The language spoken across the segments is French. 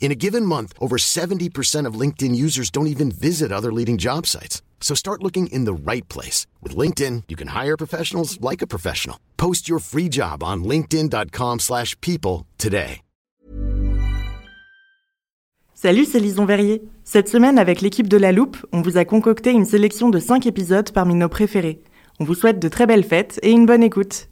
In a given month, over 70% of LinkedIn users don't even visit other leading job sites. So start looking in the right place. With LinkedIn, you can hire professionals like a professional. Post your free job on linkedin.com slash people today. Salut, c'est Lison Verrier. Cette semaine, avec l'équipe de La Loupe, on vous a concocté une sélection de 5 épisodes parmi nos préférés. On vous souhaite de très belles fêtes et une bonne écoute.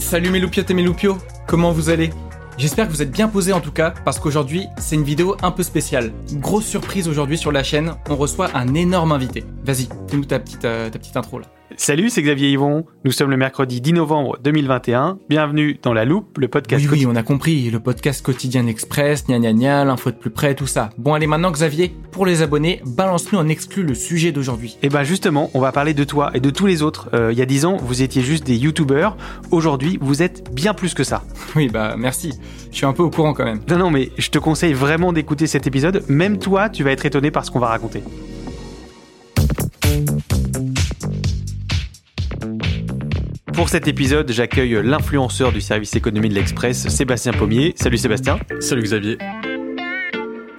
Salut mes loupiottes et mes loupiots, comment vous allez? J'espère que vous êtes bien posés en tout cas, parce qu'aujourd'hui, c'est une vidéo un peu spéciale. Grosse surprise aujourd'hui sur la chaîne, on reçoit un énorme invité. Vas-y, fais-nous ta petite, euh, ta petite intro là. Salut, c'est Xavier Yvon. Nous sommes le mercredi 10 novembre 2021. Bienvenue dans La Loupe, le podcast. Oui, oui, on a compris, le podcast quotidien express, gna gna gna, l'info de plus près, tout ça. Bon, allez maintenant Xavier, pour les abonnés, balance-nous en exclu le sujet d'aujourd'hui. Et ben justement, on va parler de toi et de tous les autres. Euh, il y a 10 ans, vous étiez juste des youtubeurs. Aujourd'hui, vous êtes bien plus que ça. Oui, bah merci, je suis un peu au courant quand même. Non, non, mais je te conseille vraiment d'écouter cet épisode. Même toi, tu vas être étonné par ce qu'on va raconter. Pour cet épisode, j'accueille l'influenceur du service économie de l'Express, Sébastien Pommier. Salut Sébastien. Salut Xavier.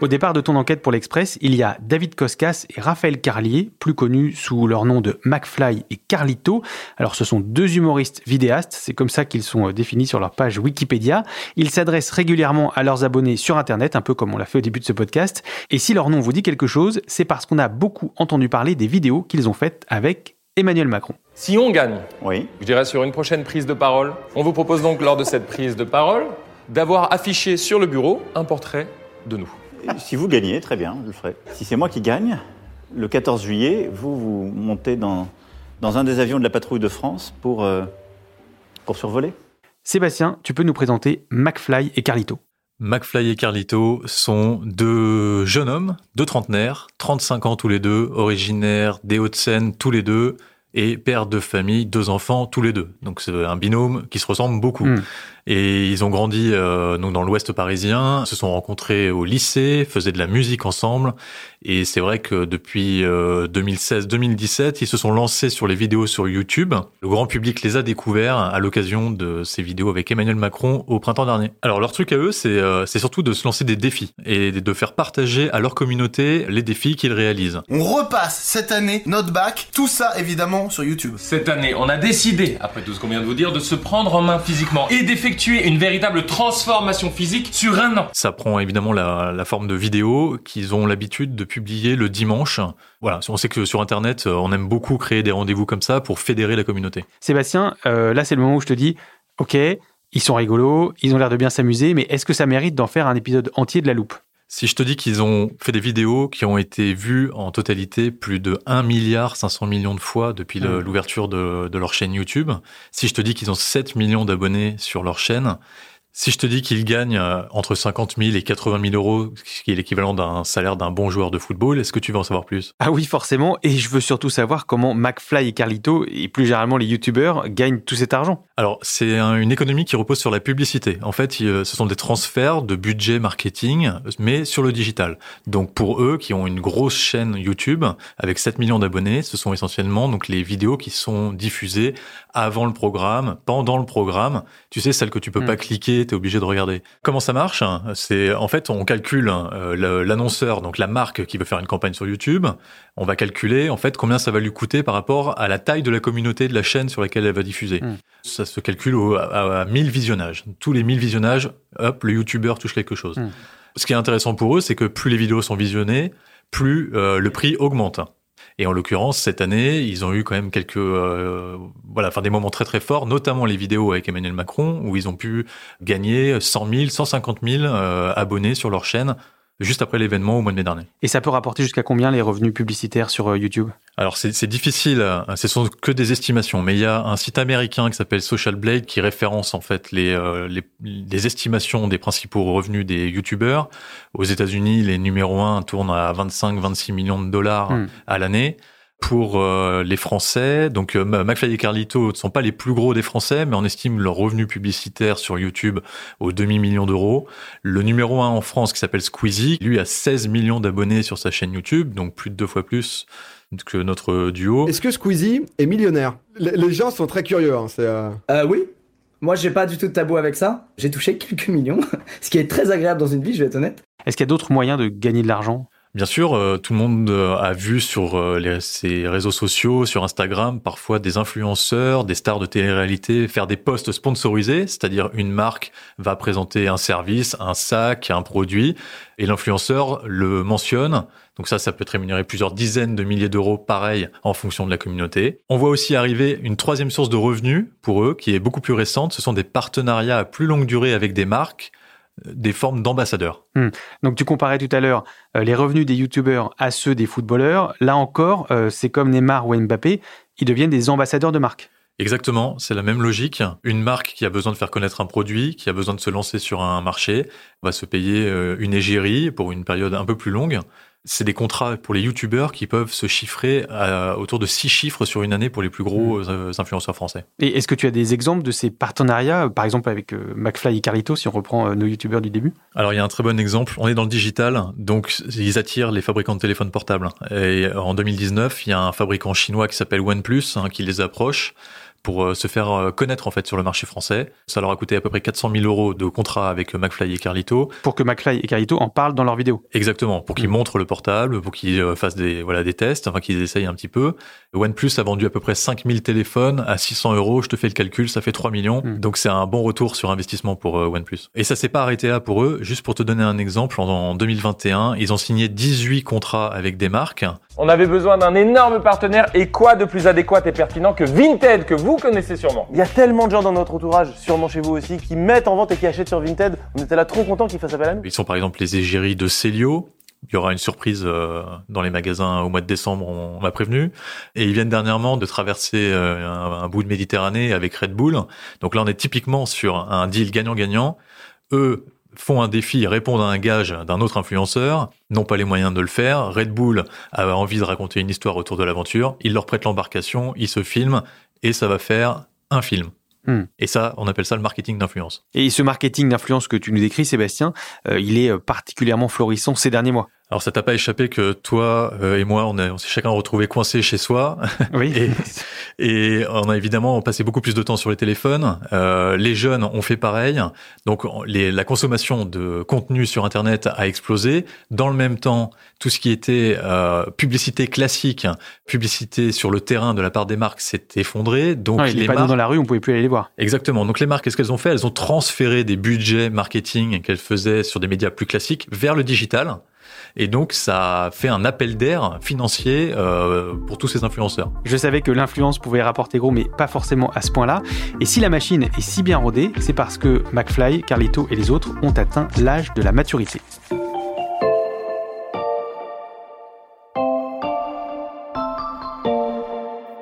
Au départ de ton enquête pour l'Express, il y a David Koskas et Raphaël Carlier, plus connus sous leur nom de McFly et Carlito. Alors ce sont deux humoristes vidéastes, c'est comme ça qu'ils sont euh, définis sur leur page Wikipédia. Ils s'adressent régulièrement à leurs abonnés sur Internet, un peu comme on l'a fait au début de ce podcast. Et si leur nom vous dit quelque chose, c'est parce qu'on a beaucoup entendu parler des vidéos qu'ils ont faites avec Emmanuel Macron. Si on gagne, Oui. je dirais sur une prochaine prise de parole, on vous propose donc lors de cette prise de parole d'avoir affiché sur le bureau un portrait de nous. Si vous gagnez, très bien, je le ferai. Si c'est moi qui gagne, le 14 juillet, vous, vous montez dans, dans un des avions de la patrouille de France pour, euh, pour survoler. Sébastien, tu peux nous présenter McFly et Carlito. McFly et Carlito sont deux jeunes hommes, deux trentenaires, 35 ans tous les deux, originaires des Hauts-de-Seine tous les deux, et pères de famille, deux enfants tous les deux. Donc c'est un binôme qui se ressemble beaucoup. Mm. Et ils ont grandi euh, donc dans l'Ouest parisien, se sont rencontrés au lycée, faisaient de la musique ensemble. Et c'est vrai que depuis euh, 2016-2017, ils se sont lancés sur les vidéos sur YouTube. Le grand public les a découverts à l'occasion de ces vidéos avec Emmanuel Macron au printemps dernier. Alors leur truc à eux, c'est euh, c'est surtout de se lancer des défis et de faire partager à leur communauté les défis qu'ils réalisent. On repasse cette année notre bac, tout ça évidemment sur YouTube. Cette année, on a décidé, après tout ce qu'on vient de vous dire, de se prendre en main physiquement et d'effectuer une véritable transformation physique sur un an. Ça prend évidemment la, la forme de vidéos qu'ils ont l'habitude de publier le dimanche. Voilà, on sait que sur Internet, euh, on aime beaucoup créer des rendez-vous comme ça pour fédérer la communauté. Sébastien, euh, là c'est le moment où je te dis, ok, ils sont rigolos, ils ont l'air de bien s'amuser, mais est-ce que ça mérite d'en faire un épisode entier de la loupe? Si je te dis qu'ils ont fait des vidéos qui ont été vues en totalité plus de 1 milliard 500 millions de fois depuis l'ouverture de, de leur chaîne YouTube, si je te dis qu'ils ont 7 millions d'abonnés sur leur chaîne, si je te dis qu'ils gagnent euh, entre 50 000 et 80 000 euros, ce qui est l'équivalent d'un salaire d'un bon joueur de football, est-ce que tu veux en savoir plus? Ah oui, forcément, et je veux surtout savoir comment McFly et Carlito, et plus généralement les youtubeurs, gagnent tout cet argent. Alors, c'est un- une économie qui repose sur la publicité. En fait, il- ce sont des transferts de budget marketing, mais sur le digital. Donc, pour eux, qui ont une grosse chaîne YouTube avec 7 millions d'abonnés, ce sont essentiellement donc les vidéos qui sont diffusées avant le programme, pendant le programme. Tu sais, celles que tu peux Mm. pas cliquer, tu es obligé de regarder. Comment ça marche C'est en fait, on calcule euh, le- l'annonceur, donc la marque qui veut faire une campagne sur YouTube. On va calculer en fait combien ça va lui coûter par rapport à la taille de la communauté de la chaîne sur laquelle elle va diffuser. Mm. Ça se calcule au- à, à 1000 visionnages. Tous les 1000 visionnages, hop, le youtubeur touche quelque chose. Mm. Ce qui est intéressant pour eux, c'est que plus les vidéos sont visionnées, plus euh, le prix augmente. Et en l'occurrence, cette année, ils ont eu quand même quelques, euh, voilà, enfin des moments très très forts, notamment les vidéos avec Emmanuel Macron, où ils ont pu gagner 100 000, 150 000 euh, abonnés sur leur chaîne juste après l'événement au mois de mai dernier. Et ça peut rapporter jusqu'à combien les revenus publicitaires sur euh, YouTube? Alors c'est difficile, hein. ce sont que des estimations, mais il y a un site américain qui s'appelle Social Blade qui référence en fait les, euh, les, les, estimations des principaux revenus des YouTubeurs. Aux États-Unis, les numéros 1 tournent à 25-26 millions de dollars hmm. à l'année pour euh, les Français. Donc euh, McFly et Carlito ne sont pas les plus gros des Français, mais on estime leur revenu publicitaire sur YouTube au demi-million d'euros. Le numéro un en France qui s'appelle Squeezie, lui a 16 millions d'abonnés sur sa chaîne YouTube, donc plus de deux fois plus que notre duo. Est-ce que Squeezie est millionnaire? Les, gens sont très curieux. Hein, euh... euh oui. Moi, j'ai pas du tout de tabou avec ça. J'ai touché quelques millions, ce qui est très agréable dans une vie, je vais être honnête. Est-ce qu'il y a d'autres moyens de gagner de l'argent? Bien sûr, euh, tout le monde euh, a vu sur euh, les, ces réseaux sociaux, sur Instagram, parfois des influenceurs, des stars de télé-réalité faire des posts sponsorisés, c'est-à-dire une marque va présenter un service, un sac, un produit, et l'influenceur le mentionne. Donc ça, ça peut être rémunéré plusieurs dizaines de milliers d'euros, pareil, en fonction de la communauté. On voit aussi arriver une troisième source de revenus pour eux, qui est beaucoup plus récente. Ce sont des partenariats à plus longue durée avec des marques des formes d'ambassadeurs. Hmm. Donc tu comparais tout à l'heure euh, les revenus des youtubeurs à ceux des footballeurs. Là encore, euh, c'est comme Neymar ou Mbappé, ils deviennent des ambassadeurs de marque. Exactement, c'est la même logique. Une marque qui a besoin de faire connaître un produit, qui a besoin de se lancer sur un marché, va se payer euh, une égérie pour une période un peu plus longue c'est des contrats pour les youtubeurs qui peuvent se chiffrer à autour de six chiffres sur une année pour les plus gros mmh. euh, influenceurs français. Et est-ce que tu as des exemples de ces partenariats, par exemple avec euh, McFly et Carlito, si on reprend euh, nos youtubeurs du début? Alors il y a un très bon exemple. On est dans le digital, donc ils attirent les fabricants de téléphones portables. Et en 2019, il y a un fabricant chinois qui s'appelle OnePlus hein, qui les approche pour euh, se faire euh, connaître en fait sur le marché français. Ça leur a coûté à peu près 400 000 euros de contrat avec euh, McFly et Carlito. Pour que McFly et Carlito en parlent dans leurs vidéos. Exactement, pour qu'ils mm. montrent le portable, pour qu'ils fassent des voilà des tests, enfin qu'ils essayent un petit peu. OnePlus a vendu à peu près 5000 téléphones à 600 euros. Je te fais le calcul, ça fait 3 millions. Mm. Donc c'est un bon retour sur investissement pour OnePlus. Et ça s'est pas arrêté là pour eux. Juste pour te donner un exemple, en 2021, ils ont signé 18 contrats avec des marques. On avait besoin d'un énorme partenaire et quoi de plus adéquat et pertinent que Vinted que vous connaissez sûrement. Il y a tellement de gens dans notre entourage, sûrement chez vous aussi, qui mettent en vente et qui achètent sur Vinted. On était là trop contents qu'ils fassent appel à nous. Ils sont par exemple les égéries de Célio. Il y aura une surprise euh, dans les magasins au mois de décembre, on m'a prévenu. Et ils viennent dernièrement de traverser euh, un, bout de Méditerranée avec Red Bull. Donc là, on est typiquement sur un deal gagnant-gagnant. Eux font un défi, répondent à un gage d'un autre influenceur, n'ont pas les moyens de le faire. Red Bull a envie de raconter une histoire autour de l'aventure. Il leur prête l'embarcation, ils se filment et ça va faire un film. Hmm. Et ça, on appelle ça le marketing d'influence. Et ce marketing d'influence que tu nous décris, Sébastien, euh, il est particulièrement florissant ces derniers mois. Alors ça t'a pas échappé que toi euh, et moi, on, on s'est chacun retrouvé coincé chez soi. Oui. et, on a évidemment passé beaucoup plus de temps sur les téléphones. Euh, les jeunes ont fait pareil. Donc les, la consommation de contenu sur Internet a explosé. Dans le même temps, tout ce qui était euh, publicité classique, publicité sur le terrain de la part des marques s'est effondré. Donc les, les panneaux dans la rue, on pouvait plus aller les voir. Exactement. Donc les marques, qu'est-ce qu'elles ont fait? Elles ont transféré des budgets marketing qu'elles faisaient sur des médias plus classiques vers le digital. Et donc, ça fait un appel d'air financier euh, pour tous ces influenceurs. Je savais que l'influence pouvait rapporter gros, mais pas forcément à ce point-là. Et si la machine est si bien rodée, c'est parce que McFly, Carlito et les autres ont atteint l'âge de la maturité.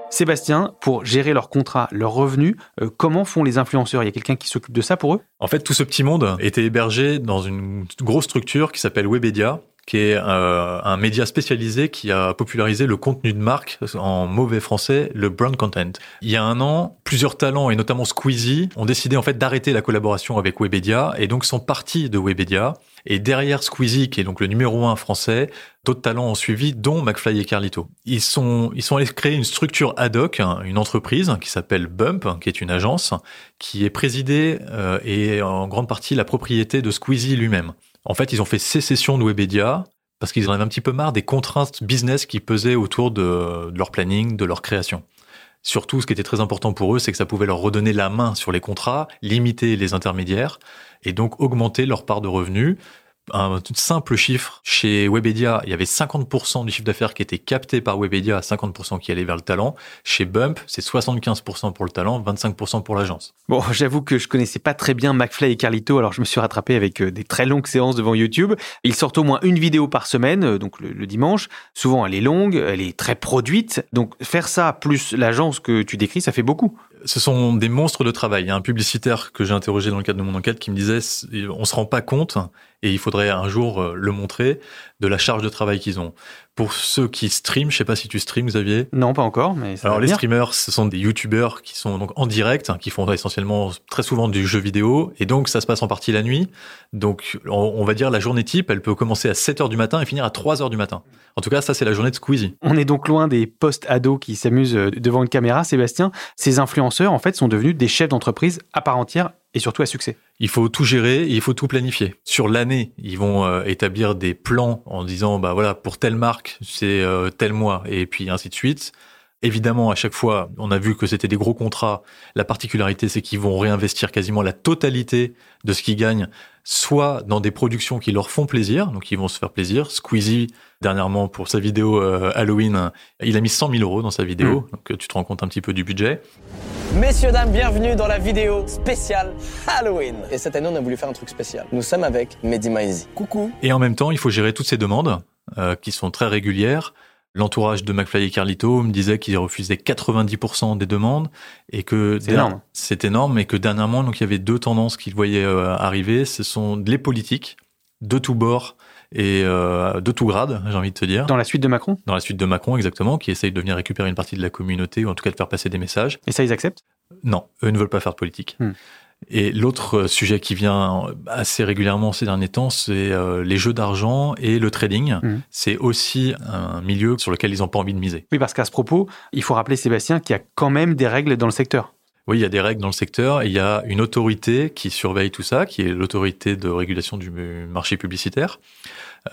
Sébastien, pour gérer leurs contrats, leurs revenus, euh, comment font les influenceurs? Il y a quelqu'un qui s'occupe de ça pour eux? En fait, tout ce petit monde était hébergé dans une grosse structure qui s'appelle Webedia, qui est euh, un média spécialisé qui a popularisé le contenu de marque en mauvais français, le brand content. Il y a un an, plusieurs talents et notamment Squeezie ont décidé en fait d'arrêter la collaboration avec Webedia et donc sont partis de Webedia. Et derrière Squeezie, qui est donc le numéro un français, d'autres talents ont suivi, dont McFly et Carlito. Ils sont, ils sont allés créer une structure ad hoc, hein, une entreprise qui s'appelle Bump, qui est une agence, qui est présidée euh, et en grande partie la propriété de Squeezie lui-même. En fait, ils ont fait sécession de Webedia parce qu'ils en avaient un petit peu marre des contraintes business qui pesaient autour de, leur planning, de leur création. Surtout, ce qui était très important pour eux, c'est que ça pouvait leur redonner la main sur les contrats, limiter les intermédiaires et donc augmenter leur part de revenus un simple chiffre, chez Webedia, il y avait 50% du chiffre d'affaires qui était capté par Webedia, 50% qui allait vers le talent. Chez Bump, c'est 75% pour le talent, 25% pour l'agence. Bon, j'avoue que je connaissais pas très bien McFly et Carlito, alors je me suis rattrapé avec euh, des très longues séances devant YouTube. Ils sortent au moins une vidéo par semaine, euh, donc le, le dimanche. Souvent, elle est longue, elle est très produite. Donc faire ça plus l'agence que tu décris, ça fait beaucoup ce sont des monstres de travail. Il y a un publicitaire que j'ai interrogé dans le cadre de mon enquête qui me disait on se rend pas compte et il faudrait un jour euh, le montrer de la charge de travail qu'ils ont. Pour ceux qui streament, je sais pas si tu streams Xavier. Non, pas encore, mais alors les streamers, ce sont des youtubeurs qui sont donc en direct, hein, qui font essentiellement très souvent du jeu vidéo et donc ça se passe en partie la nuit. Donc on, va dire la journée type, elle peut commencer à 7 heures du matin et finir à 3 heures du matin. En tout cas, ça c'est la journée de Squeezie. On est donc loin des post-ados qui s'amusent euh, devant une caméra, Sébastien. Ces influenceurs en fait sont devenus des chefs d'entreprise à part entière et surtout à succès. Il faut tout gérer et il faut tout planifier. Sur l'année, ils vont euh, établir des plans en disant bah voilà pour telle marque c'est euh, tel mois et puis ainsi de suite. Évidemment, à chaque fois, on a vu que c'était des gros contrats. La particularité, c'est qu'ils vont réinvestir quasiment la totalité de ce qu'ils gagnent, soit dans des productions qui leur font plaisir, donc ils vont se faire plaisir. Squeezie, dernièrement, pour sa vidéo euh, Halloween, il a mis 100 000 euros dans sa vidéo, mmh. donc tu te rends compte un petit peu du budget. Messieurs, dames, bienvenue dans la vidéo spéciale Halloween. Et cette année, on a voulu faire un truc spécial. Nous sommes avec Mehdi Maizi. Coucou. Et en même temps, il faut gérer toutes ces demandes, euh, qui sont très régulières. L'entourage de McFly et Carlito me disait qu'ils refusaient 90% des demandes et que c'est énorme. C'est énorme et que dernièrement, donc il y avait deux tendances qu'ils voyaient euh, arriver. Ce sont les politiques de tous bords et euh, de tout grade, j'ai envie de te dire. Dans la suite de Macron? Dans la suite de Macron, exactement, qui essaye de venir récupérer une partie de la communauté ou en tout cas de faire passer des messages. Et ça, ils acceptent? Non, eux ne veulent pas faire de politique. Hmm. Et l'autre sujet qui vient assez régulièrement ces derniers temps, c'est euh, les jeux d'argent et le trading. Mmh. C'est aussi un milieu sur lequel ils n'ont pas envie de miser. Oui, parce qu'à ce propos, il faut rappeler, Sébastien, qu'il y a quand même des règles dans le secteur. Oui, il y a des règles dans le secteur. il y a une autorité qui surveille tout ça, qui est l'autorité de régulation du marché publicitaire,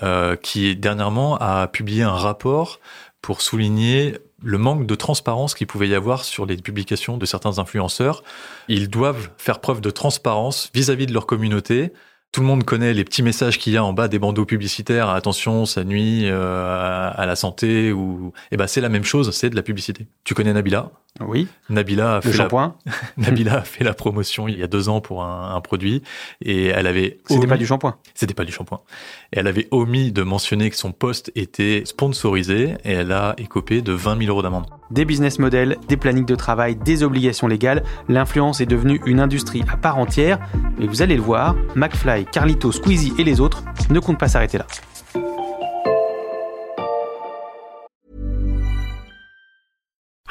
euh, qui dernièrement a publié un rapport pour souligner le manque de transparence qu'il pouvait y avoir sur les publications de certains influenceurs. Ils doivent faire preuve de transparence vis-à-vis de leur communauté. Tout le monde connaît les petits messages qu'il y a en bas des bandeaux publicitaires. Attention, ça nuit euh, à la santé ou. Eh ben, c'est la même chose. C'est de la publicité. Tu connais Nabila? Oui. Nabila a fait la... Nabila a fait la promotion il y a deux ans pour un, produit et elle avait. C'était pas du shampoing. C'était pas du shampoing. Et elle avait omis de mentionner que son poste était sponsorisé et elle a écopé de 20 000 euros d'amende. Des business models, des plannings de travail, des obligations légales, l'influence est devenue une industrie à part entière. Mais vous allez le voir, McFly, Carlito, Squeezie et les autres ne comptent pas s'arrêter là.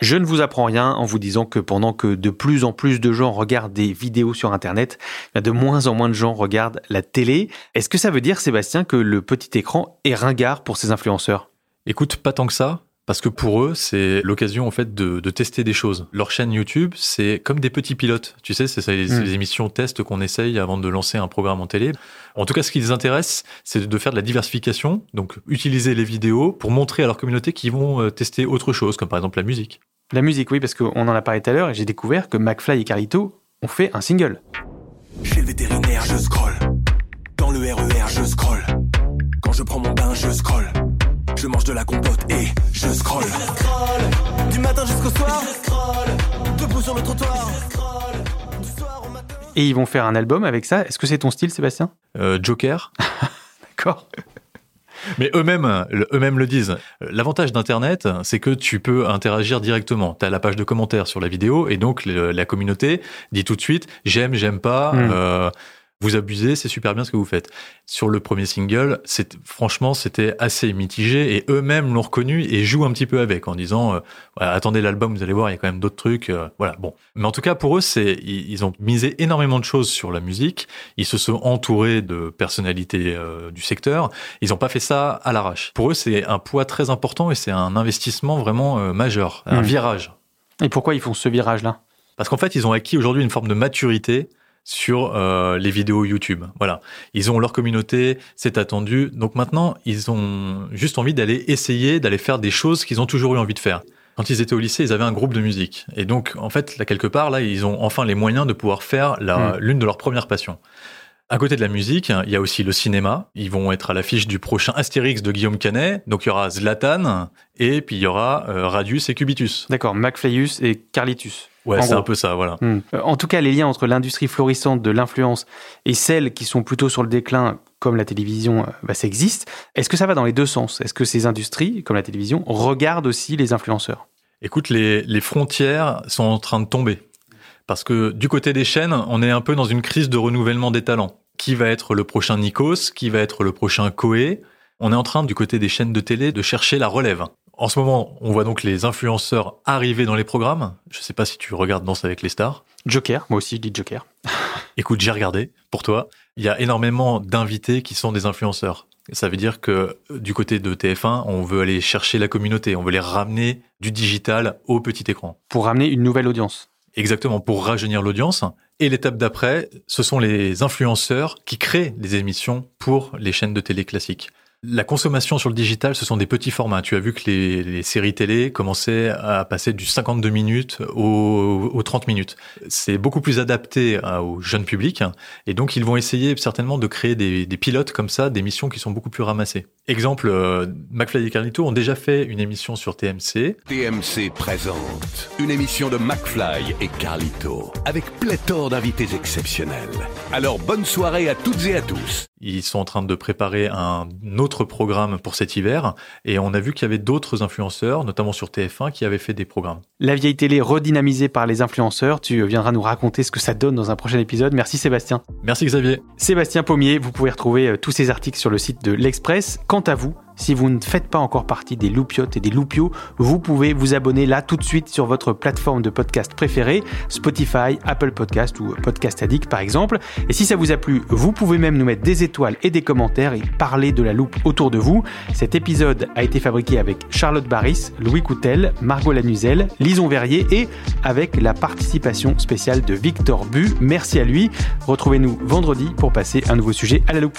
Je ne vous apprends rien en vous disant que pendant que de plus en plus de gens regardent des vidéos sur Internet, de moins en moins de gens regardent la télé. Est-ce que ça veut dire, Sébastien, que le petit écran est ringard pour ces influenceurs? Écoute, pas tant que ça. Parce que pour eux, c'est l'occasion en fait de, tester des choses. Leur chaîne YouTube, c'est comme des petits pilotes. Tu sais, c'est les, mm. les, émissions test qu'on essaye avant de lancer un programme en télé. En tout cas, ce qui les intéresse, c'est de faire de la diversification, donc utiliser les vidéos pour montrer à leur communauté qu'ils vont euh, tester autre chose, comme par exemple la musique. La musique, oui, parce qu'on en a parlé tout à l'heure et j'ai découvert que McFly et Carlito ont fait un single. Chez le vétérinaire, je scroll. Dans le RER, je scroll. Quand je prends mon bain, je scroll. Je mange de la compote et je scroll. Du matin jusqu'au soir. Debout sur le trottoir. Et ils vont faire un album avec ça. Est-ce que c'est ton style, Sébastien euh, Joker. D'accord. Mais eux-mêmes, eux-mêmes le disent. L'avantage d'Internet, c'est que tu peux interagir directement. Tu as la page de commentaires sur la vidéo et donc la communauté dit tout de suite j'aime, j'aime pas. Hmm. Euh, vous abusez, c'est super bien ce que vous faites. Sur le premier single, c'est franchement c'était assez mitigé et eux-mêmes l'ont reconnu et jouent un petit peu avec en disant euh, attendez l'album, vous allez voir, il y a quand même d'autres trucs. euh, voilà, bon. Mais en tout cas pour eux, c'est ils, ont misé énormément de choses sur la musique. Ils se sont entourés de personnalités euh, du secteur. Ils n'ont pas fait ça à l'arrache. Pour eux, c'est un poids très important et c'est un investissement vraiment majeur, un Mhm. virage. Et pourquoi ils font ce virage-là? Parce qu'en fait, ils ont acquis aujourd'hui une forme de maturité sur euh, les vidéos YouTube. Voilà, ils ont leur communauté, c'est attendu. Donc maintenant, ils ont juste envie d'aller essayer, d'aller faire des choses qu'ils ont toujours eu envie de faire. Quand ils étaient au lycée, ils avaient un groupe de musique. Et donc, en fait, là, quelque part, là, ils ont enfin les moyens de pouvoir faire la- Mm. l'une de leurs premières passions. À côté de la musique, il y a aussi le cinéma. Ils vont être à l'affiche du prochain Astérix de Guillaume Canet. Donc, il y aura Zlatan et puis il y aura euh, Radius et Cubitus. D'accord, McFlyus et Carlitus. Ouais, c'est un peu ça, voilà. Hmm. Euh, En tout cas, les liens entre l'industrie florissante de l'influence et celles qui sont plutôt sur le déclin, comme la télévision, euh, bah, ça existe. Est-ce que ça va dans les deux sens? Est-ce que ces industries, comme la télévision, regardent aussi les influenceurs? Écoute, les, les frontières sont en train de tomber. Parce que du côté des chaînes, on est un peu dans une crise de renouvellement des talents. Qui va être le prochain Nikos? Qui va être le prochain Koé? On est en train, du côté des chaînes de télé, de chercher la relève. En ce moment, on voit donc les influenceurs arriver dans les programmes. Je sais pas si tu regardes Danse avec les stars. Joker, moi aussi je dis Joker. Écoute, j'ai regardé pour toi. Il y a énormément d'invités qui sont des influenceurs. Ça veut dire que euh, du côté de TF1, on veut aller chercher la communauté, on veut les ramener du digital au petit écran. Pour ramener une nouvelle audience. Exactement, pour rajeunir l'audience. Et l'étape d'après, ce sont les influenceurs qui créent des émissions pour les chaînes de télé classiques. La consommation sur le digital, ce sont des petits formats. Tu as vu que les, les séries télé commençaient à passer du 52 minutes au- aux 30 minutes. C'est beaucoup plus adapté à- au jeune public. Et donc, ils vont essayer certainement de créer des, des pilotes comme ça, des missions qui sont beaucoup plus ramassées. Exemple, euh, McFly et Carlito ont déjà fait une émission sur TMC. TMC présente une émission de McFly et Carlito avec pléthore d'invités exceptionnels. Alors bonne soirée à toutes et à tous. Ils sont en train de préparer un autre programme pour cet hiver et on a vu qu'il y avait d'autres influenceurs, notamment sur TF1, qui avaient fait des programmes. La vieille télé redynamisée par les influenceurs, tu viendras nous raconter ce que ça donne dans un prochain épisode. Merci Sébastien. Merci Xavier. Sébastien Pommier, vous pouvez retrouver euh, tous ces articles sur le site de l'Express. Quant à vous, si vous ne faites pas encore partie des loupiotes et des loupios, vous pouvez vous abonner là tout de suite sur votre plateforme de podcast préférée, Spotify, Apple Podcast ou Podcast Addict par exemple. Et si ça vous a plu, vous pouvez même nous mettre des étoiles et des commentaires et parler de la loupe autour de vous. Cet épisode a été fabriqué avec Charlotte Barris, Louis Coutel, Margot Lanuzel, Lison Verrier et avec la participation spéciale de Victor Bu. Merci à lui. Retrouvez-nous vendredi pour passer un nouveau sujet à la loupe.